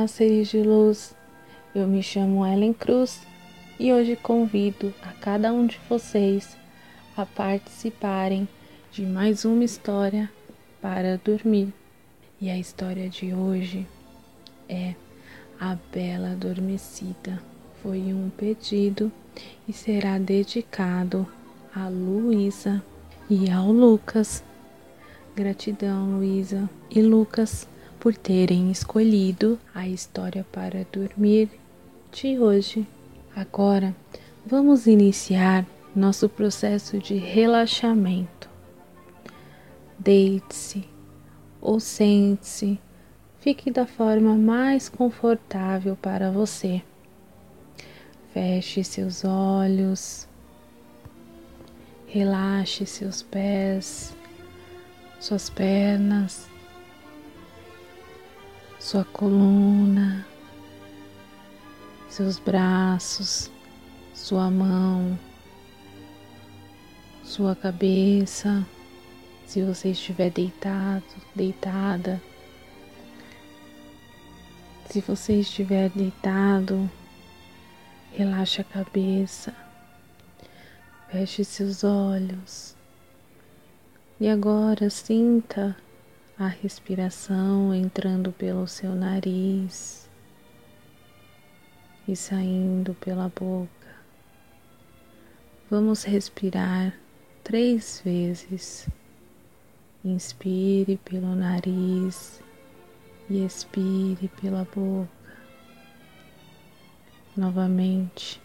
Olá, seres de luz. Eu me chamo Ellen Cruz e hoje convido a cada um de vocês a participarem de mais uma história para dormir. E a história de hoje é A Bela Adormecida. Foi um pedido e será dedicado a Luísa e ao Lucas. Gratidão, Luísa e Lucas por terem escolhido a história para dormir de hoje. Agora vamos iniciar nosso processo de relaxamento. Deite-se ou sente-se, fique da forma mais confortável para você. Feche seus olhos, relaxe seus pés, suas pernas sua coluna, seus braços, sua mão, sua cabeça, se você estiver deitado, deitada. Se você estiver deitado, relaxe a cabeça, feche seus olhos e agora sinta a respiração entrando pelo seu nariz e saindo pela boca. Vamos respirar três vezes. Inspire pelo nariz e expire pela boca. Novamente,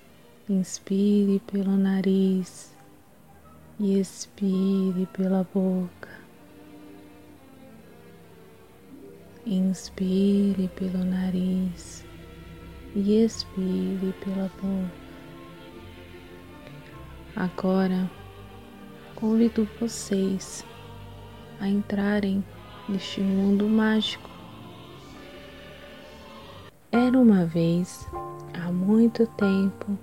inspire pelo nariz e expire pela boca. Inspire pelo nariz e expire pela boca. Agora convido vocês a entrarem neste mundo mágico. Era uma vez, há muito tempo,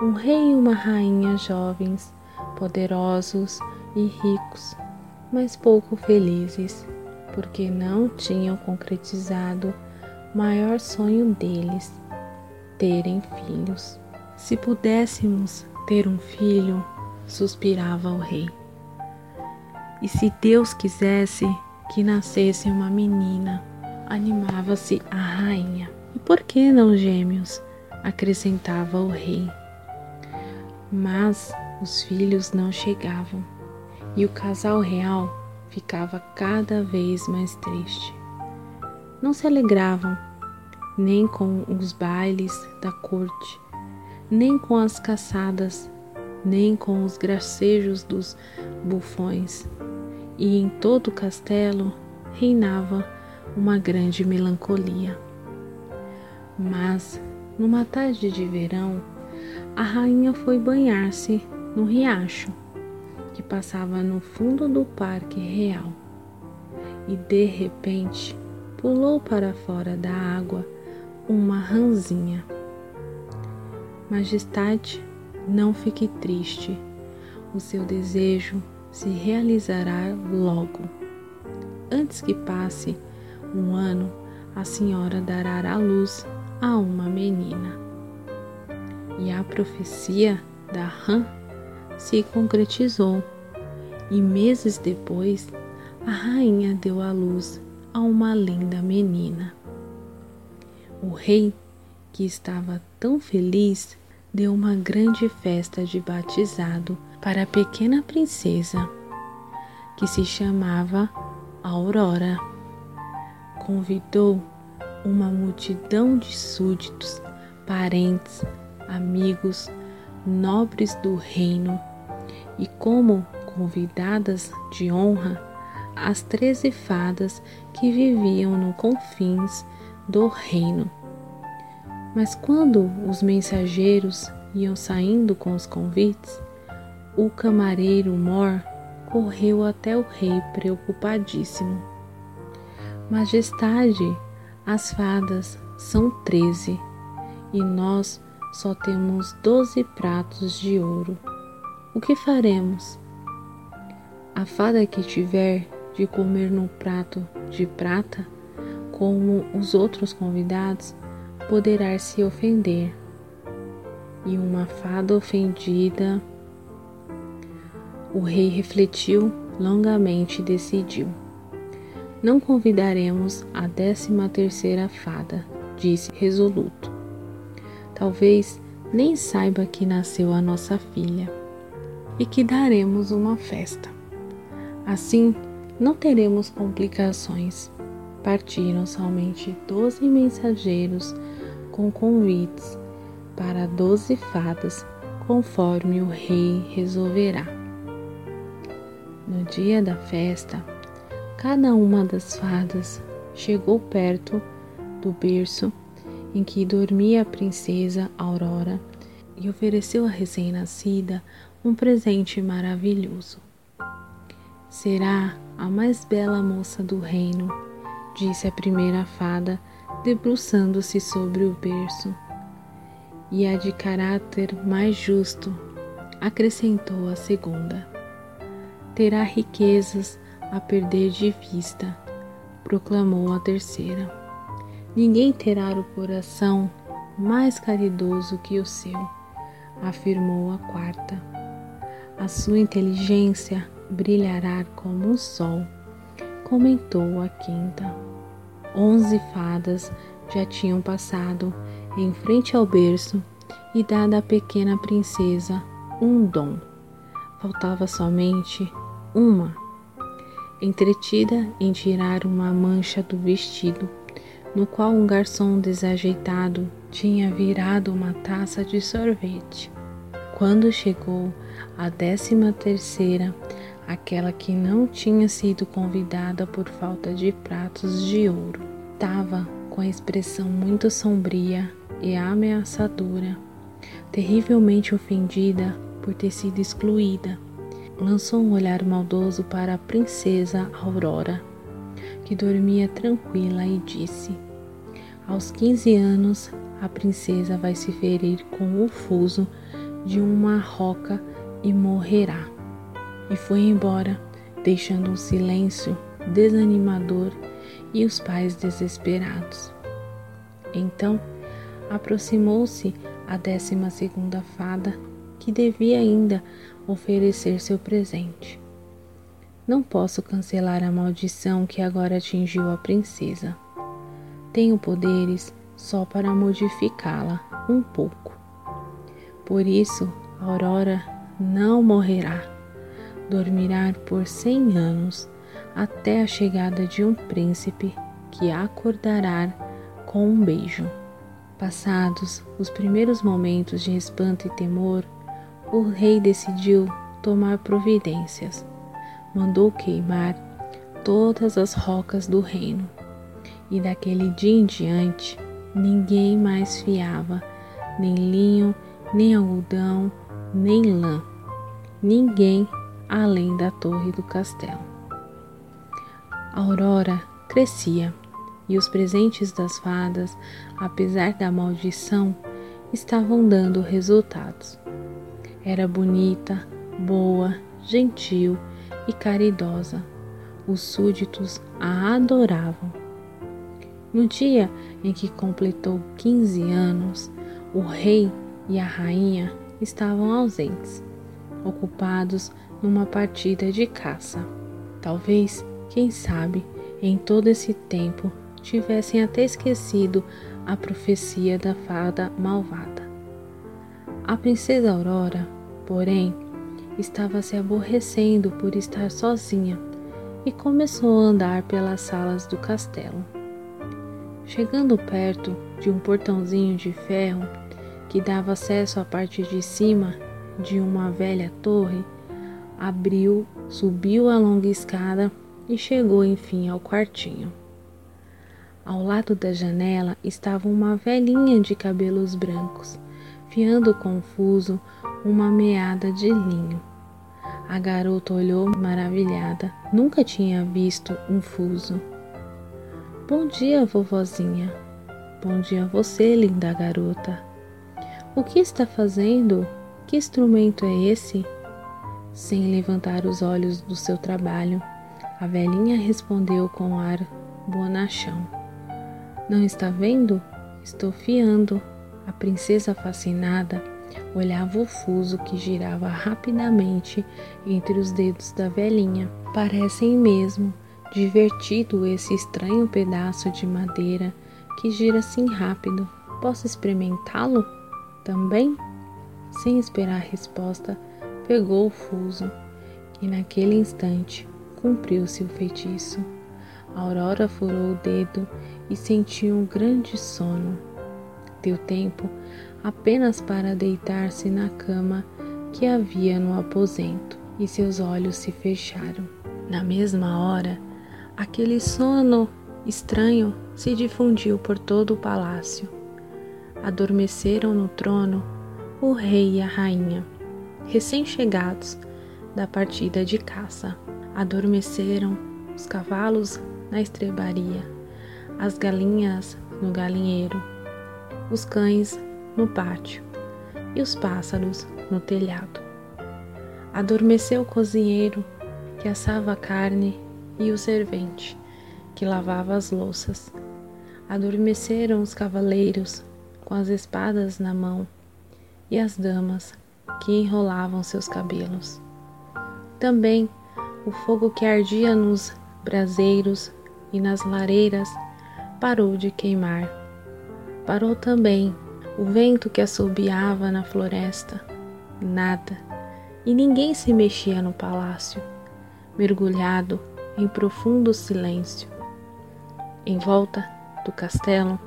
um rei e uma rainha jovens, poderosos e ricos, mas pouco felizes porque não tinham concretizado o maior sonho deles, terem filhos. Se pudéssemos ter um filho, suspirava o rei. E se Deus quisesse que nascesse uma menina, animava-se a rainha. E por que não gêmeos? acrescentava o rei. Mas os filhos não chegavam, e o casal real ficava cada vez mais triste. Não se alegravam nem com os bailes da corte, nem com as caçadas, nem com os gracejos dos bufões, e em todo o castelo reinava uma grande melancolia. Mas, numa tarde de verão, a rainha foi banhar-se no riacho que passava no fundo do parque real e de repente pulou para fora da água uma ranzinha. Majestade, não fique triste, o seu desejo se realizará logo. Antes que passe um ano, a senhora dará à luz a uma menina. E a profecia da rã se concretizou e meses depois a rainha deu à luz a uma linda menina. O rei, que estava tão feliz, deu uma grande festa de batizado para a pequena princesa, que se chamava Aurora. Convidou uma multidão de súditos, parentes, amigos, nobres do reino e como convidadas de honra as treze fadas que viviam no confins do reino. Mas quando os mensageiros iam saindo com os convites, o camareiro Mor correu até o rei preocupadíssimo. Majestade, as fadas são treze e nós só temos doze pratos de ouro. O que faremos? A fada que tiver de comer num prato de prata como os outros convidados, poderá se ofender. E uma fada ofendida, o rei refletiu longamente e decidiu. Não convidaremos a décima terceira fada, disse resoluto. Talvez nem saiba que nasceu a nossa filha e que daremos uma festa. Assim, não teremos complicações. Partiram somente doze mensageiros com convites para doze fadas, conforme o rei resolverá. No dia da festa, cada uma das fadas chegou perto do berço em que dormia a princesa Aurora e ofereceu à recém-nascida um presente maravilhoso. Será a mais bela moça do reino, disse a primeira fada, debruçando-se sobre o berço. E a de caráter mais justo, acrescentou a segunda. Terá riquezas a perder de vista, proclamou a terceira. Ninguém terá o coração mais caridoso que o seu, afirmou a quarta. A sua inteligência brilhará como o sol, comentou a quinta. Onze fadas já tinham passado em frente ao berço e dado à pequena princesa um dom. Faltava somente uma, entretida em tirar uma mancha do vestido, no qual um garçom desajeitado tinha virado uma taça de sorvete. Quando chegou a décima terceira, aquela que não tinha sido convidada por falta de pratos de ouro. Estava com a expressão muito sombria e ameaçadora, terrivelmente ofendida por ter sido excluída. Lançou um olhar maldoso para a princesa Aurora, que dormia tranquila, e disse: Aos 15 anos, a princesa vai se ferir com o fuso de uma roca e morrerá e foi embora, deixando um silêncio desanimador e os pais desesperados. Então, aproximou-se a décima segunda fada, que devia ainda oferecer seu presente. Não posso cancelar a maldição que agora atingiu a princesa. Tenho poderes só para modificá-la um pouco. Por isso, Aurora não morrerá dormirá por cem anos até a chegada de um príncipe que acordará com um beijo. Passados os primeiros momentos de espanto e temor, o rei decidiu tomar providências. Mandou queimar todas as rocas do reino. E daquele dia em diante, ninguém mais fiava nem linho, nem algodão, nem lã. Ninguém além da torre do castelo. A aurora crescia e os presentes das fadas, apesar da maldição, estavam dando resultados. Era bonita, boa, gentil e caridosa. Os súditos a adoravam. No dia em que completou 15 anos, o rei e a rainha estavam ausentes, ocupados numa partida de caça. Talvez, quem sabe, em todo esse tempo tivessem até esquecido a profecia da fada malvada. A princesa Aurora, porém, estava se aborrecendo por estar sozinha e começou a andar pelas salas do castelo. Chegando perto de um portãozinho de ferro que dava acesso à parte de cima de uma velha torre, abriu, subiu a longa escada e chegou enfim ao quartinho. Ao lado da janela estava uma velhinha de cabelos brancos, fiando confuso uma meada de linho. A garota olhou maravilhada, nunca tinha visto um fuso. Bom dia, vovozinha. Bom dia a você, linda garota. O que está fazendo? Que instrumento é esse? sem levantar os olhos do seu trabalho. A velhinha respondeu com ar bonachão. Não está vendo? Estou fiando. A princesa fascinada olhava o fuso que girava rapidamente entre os dedos da velhinha. Parecem mesmo divertido esse estranho pedaço de madeira que gira assim rápido. Posso experimentá-lo também? Sem esperar resposta, pegou o fuso e naquele instante cumpriu-se o feitiço. A Aurora furou o dedo e sentiu um grande sono. Deu tempo apenas para deitar-se na cama que havia no aposento e seus olhos se fecharam. Na mesma hora, aquele sono estranho se difundiu por todo o palácio. Adormeceram no trono o rei e a rainha, recém-chegados da partida de caça. Adormeceram os cavalos na estrebaria, as galinhas no galinheiro, os cães no pátio e os pássaros no telhado. Adormeceu o cozinheiro que assava a carne e o servente que lavava as louças. Adormeceram os cavaleiros com as espadas na mão e as damas que enrolavam seus cabelos. Também o fogo que ardia nos braseiros e nas lareiras parou de queimar. Parou também o vento que assobiava na floresta. Nada, e ninguém se mexia no palácio, mergulhado em profundo silêncio. Em volta do castelo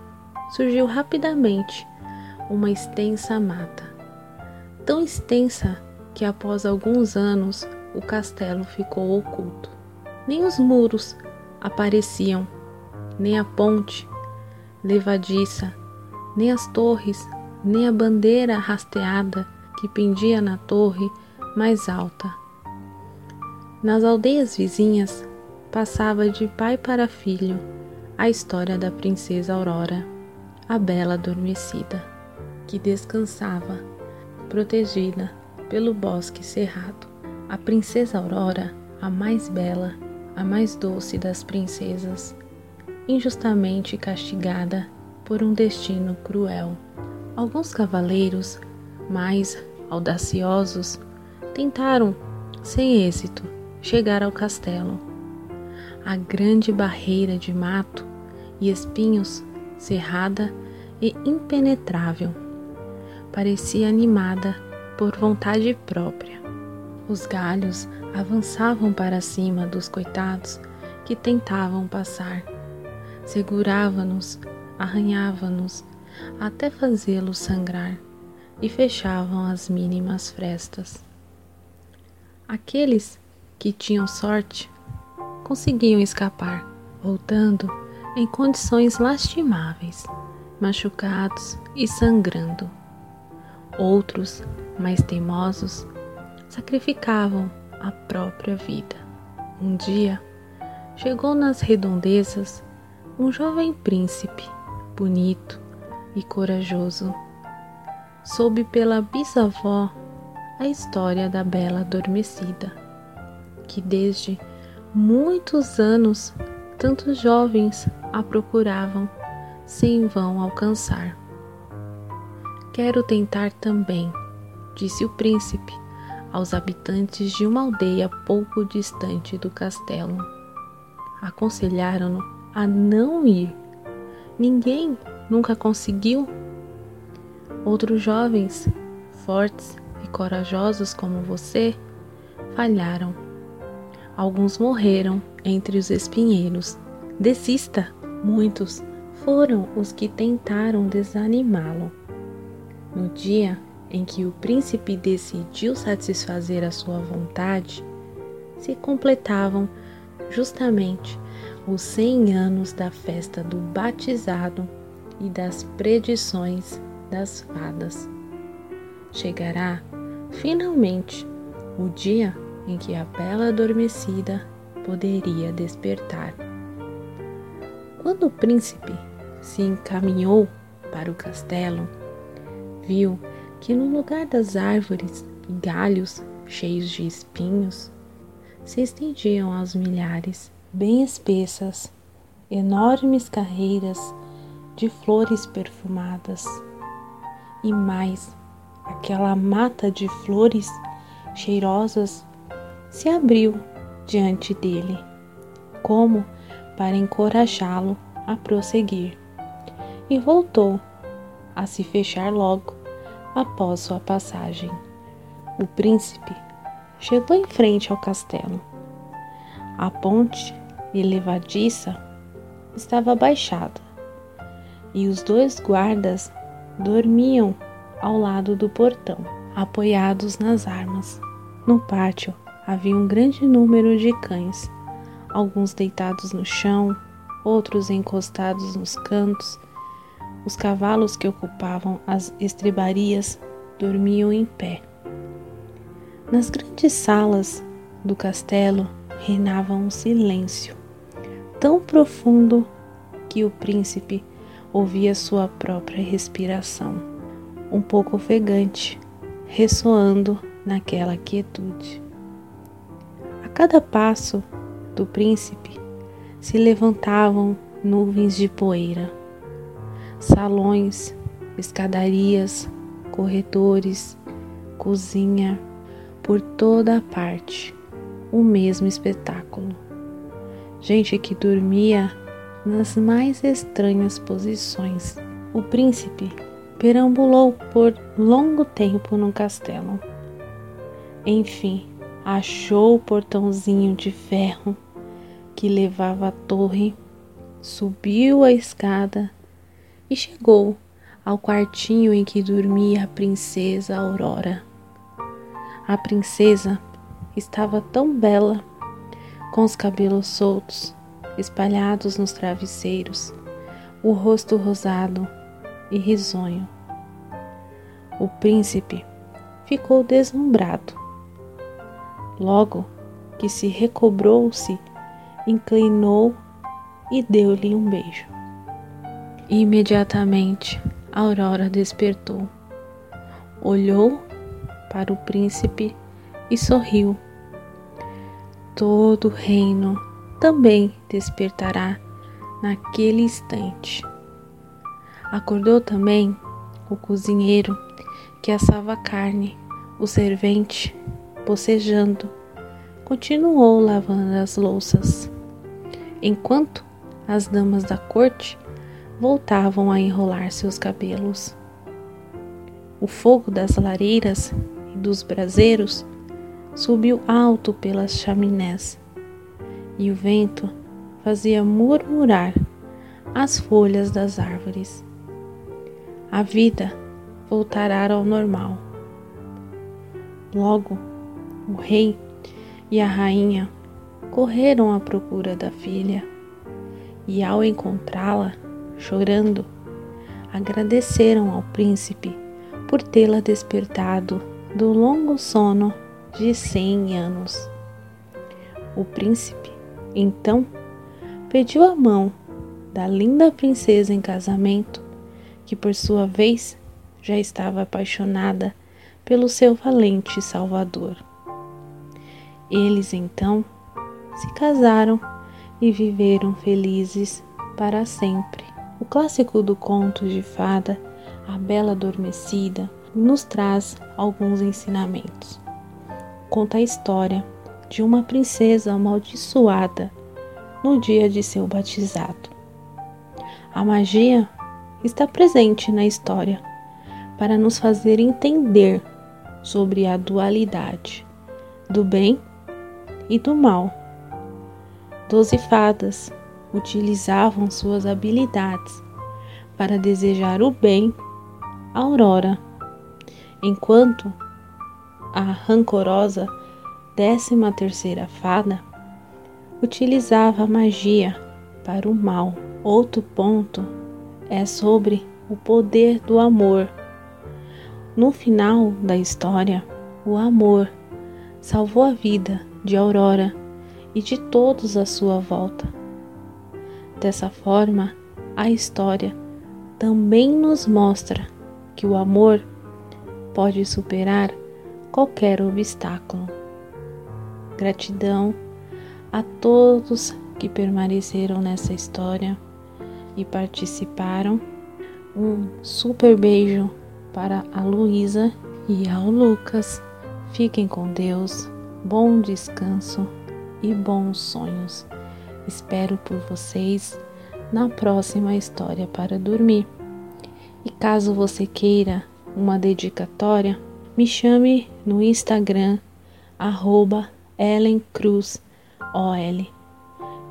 surgiu rapidamente uma extensa mata, tão extensa que após alguns anos o castelo ficou oculto. Nem os muros apareciam, nem a ponte levadiça, nem as torres, nem a bandeira rasteada que pendia na torre mais alta. Nas aldeias vizinhas passava de pai para filho a história da princesa Aurora, a bela adormecida, que descansava, protegida pelo bosque cerrado. A princesa Aurora, a mais bela, a mais doce das princesas, injustamente castigada por um destino cruel. Alguns cavaleiros, mais audaciosos, tentaram, sem êxito, chegar ao castelo. A grande barreira de mato e espinhos, cerrada e impenetrável, parecia animada por vontade própria. Os galhos avançavam para cima dos coitados que tentavam passar. Segurava-nos, arranhava-nos, até fazê-los sangrar, e fechavam as mínimas frestas. Aqueles que tinham sorte conseguiam escapar, voltando em condições lastimáveis, machucados e sangrando. Outros, mais teimosos, sacrificavam a própria vida. Um dia, chegou nas redondezas um jovem príncipe, bonito e corajoso. Soube pela bisavó a história da bela adormecida, que desde muitos anos tantos jovens a procuravam sem em vão alcançar. Quero tentar também, disse o príncipe, aos habitantes de uma aldeia pouco distante do castelo. Aconselharam-no a não ir. Ninguém nunca conseguiu. Outros jovens, fortes e corajosos como você, falharam. Alguns morreram entre os espinheiros. Desista! Muitos foram os que tentaram desanimá-lo. No dia em que o príncipe decidiu satisfazer a sua vontade, se completavam justamente os cem anos da festa do batizado e das predições das fadas. Chegará, finalmente, o dia em que a bela adormecida poderia despertar. Quando o príncipe se encaminhou para o castelo, viu que no lugar das árvores e galhos cheios de espinhos se estendiam aos milhares, bem espessas, enormes carreiras de flores perfumadas. E mais, aquela mata de flores cheirosas se abriu diante dele, como para encorajá-lo a prosseguir, e voltou a se fechar logo após sua passagem. O príncipe chegou em frente ao castelo. A ponte elevadiça estava baixada e os dois guardas dormiam ao lado do portão, apoiados nas armas. No pátio havia um grande número de cães, alguns deitados no chão, outros encostados nos cantos. Os cavalos que ocupavam as estribarias dormiam em pé. Nas grandes salas do castelo reinava um silêncio tão profundo que o príncipe ouvia sua própria respiração, um pouco ofegante, ressoando naquela quietude. A cada passo do príncipe se levantavam nuvens de poeira, salões, escadarias, corredores, cozinha, por toda a parte, o mesmo espetáculo gente que dormia nas mais estranhas posições. O príncipe perambulou por longo tempo no castelo. Enfim, achou o portãozinho de ferro que levava à torre, subiu a escada e chegou ao quartinho em que dormia a princesa Aurora. A princesa estava tão bela com os cabelos soltos, espalhados nos travesseiros, o rosto rosado e risonho. O príncipe ficou deslumbrado. Logo que se recobrou-se, inclinou e deu-lhe um beijo. Imediatamente, Aurora despertou, olhou para o príncipe e sorriu. Todo o reino também despertará naquele instante. Acordou também o cozinheiro que assava carne, o servente, bocejando, continuou lavando as louças, enquanto as damas da corte voltavam a enrolar seus cabelos. O fogo das lareiras e dos braseiros subiu alto pelas chaminés e o vento fazia murmurar as folhas das árvores. A vida voltará ao normal. Logo, o rei e a rainha correram à procura da filha e, ao encontrá-la, chorando, agradeceram ao príncipe por tê-la despertado do longo sono de cem anos. O príncipe, então, pediu a mão da linda princesa em casamento, que por sua vez já estava apaixonada pelo seu valente salvador. Eles então se casaram e viveram felizes para sempre. O clássico do conto de fada, A Bela Adormecida, nos traz alguns ensinamentos conta a história de uma princesa amaldiçoada no dia de seu batizado. A magia está presente na história para nos fazer entender sobre a dualidade do bem e do mal. Doze fadas utilizavam suas habilidades para desejar o bem à Aurora, enquanto a rancorosa décima terceira fada utilizava a magia para o mal. Outro ponto é sobre o poder do amor. No final da história, o amor salvou a vida de Aurora e de todos à sua volta. Dessa forma, a história também nos mostra que o amor pode superar qualquer obstáculo. Gratidão a todos que permaneceram nessa história e participaram Um super beijo para a Luísa e ao Lucas. Fiquem com Deus, bom descanso e bons sonhos. Espero por vocês na próxima história para dormir. E caso você queira uma dedicatória, me chame no Instagram arroba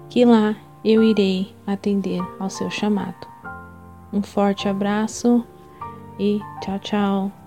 que lá eu irei atender ao seu chamado. Um forte abraço e tchau, tchau.